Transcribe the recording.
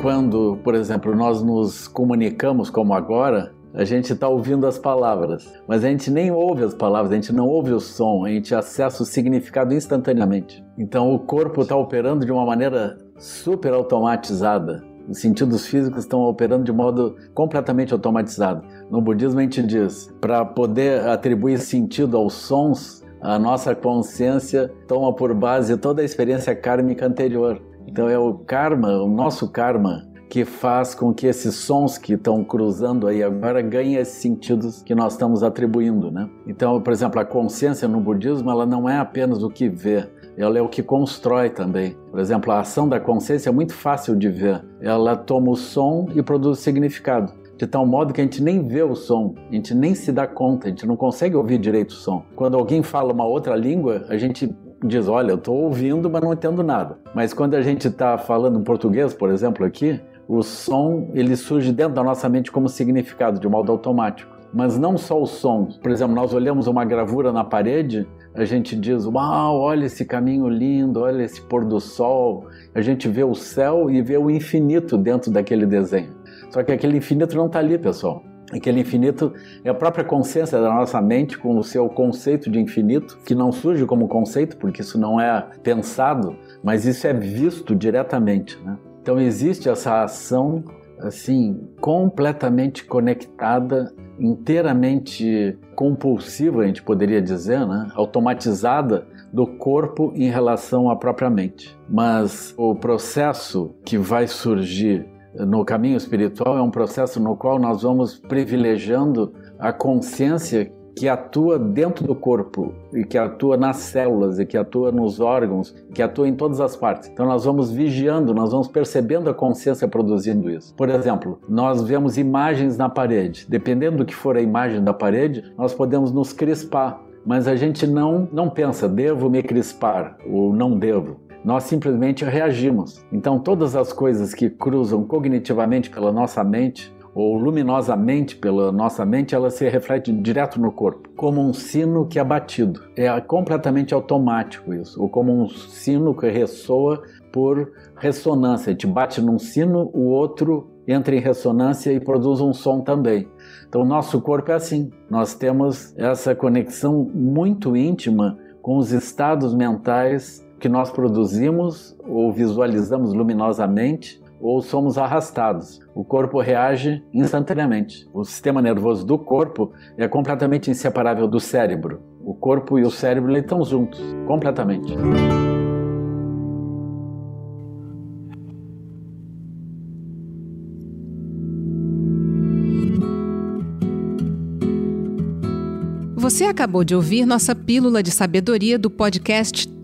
quando, por exemplo, nós nos comunicamos como agora, a gente está ouvindo as palavras, mas a gente nem ouve as palavras, a gente não ouve o som, a gente acessa o significado instantaneamente. Então o corpo está operando de uma maneira super automatizada. Os sentidos físicos estão operando de modo completamente automatizado. No budismo a gente diz, para poder atribuir sentido aos sons, a nossa consciência toma por base toda a experiência kármica anterior. Então é o karma, o nosso karma, que faz com que esses sons que estão cruzando aí agora ganhem esses sentidos que nós estamos atribuindo, né? Então, por exemplo, a consciência no budismo, ela não é apenas o que vê, ela é o que constrói também. Por exemplo, a ação da consciência é muito fácil de ver. Ela toma o som e produz significado. De tal modo que a gente nem vê o som, a gente nem se dá conta, a gente não consegue ouvir direito o som. Quando alguém fala uma outra língua, a gente diz: Olha, eu estou ouvindo, mas não entendo nada. Mas quando a gente está falando português, por exemplo, aqui, o som ele surge dentro da nossa mente como significado, de modo automático. Mas não só o som. Por exemplo, nós olhamos uma gravura na parede, a gente diz: Uau, olha esse caminho lindo, olha esse pôr do sol. A gente vê o céu e vê o infinito dentro daquele desenho. Só que aquele infinito não está ali, pessoal. Aquele infinito é a própria consciência da nossa mente com o seu conceito de infinito, que não surge como conceito, porque isso não é pensado, mas isso é visto diretamente. Né? Então existe essa ação assim completamente conectada, inteiramente compulsiva, a gente poderia dizer, né? automatizada do corpo em relação à própria mente. Mas o processo que vai surgir no caminho espiritual é um processo no qual nós vamos privilegiando a consciência que atua dentro do corpo e que atua nas células e que atua nos órgãos, que atua em todas as partes. Então nós vamos vigiando, nós vamos percebendo a consciência produzindo isso. Por exemplo, nós vemos imagens na parede. Dependendo do que for a imagem da parede, nós podemos nos crispar, mas a gente não não pensa devo me crispar ou não devo nós simplesmente reagimos. Então, todas as coisas que cruzam cognitivamente pela nossa mente ou luminosamente pela nossa mente, ela se reflete direto no corpo, como um sino que é batido. É completamente automático isso, ou como um sino que ressoa por ressonância. Gente bate num sino, o outro entra em ressonância e produz um som também. Então, nosso corpo é assim. Nós temos essa conexão muito íntima com os estados mentais que nós produzimos ou visualizamos luminosamente ou somos arrastados. O corpo reage instantaneamente. O sistema nervoso do corpo é completamente inseparável do cérebro. O corpo e o cérebro estão juntos, completamente. Você acabou de ouvir nossa pílula de sabedoria do podcast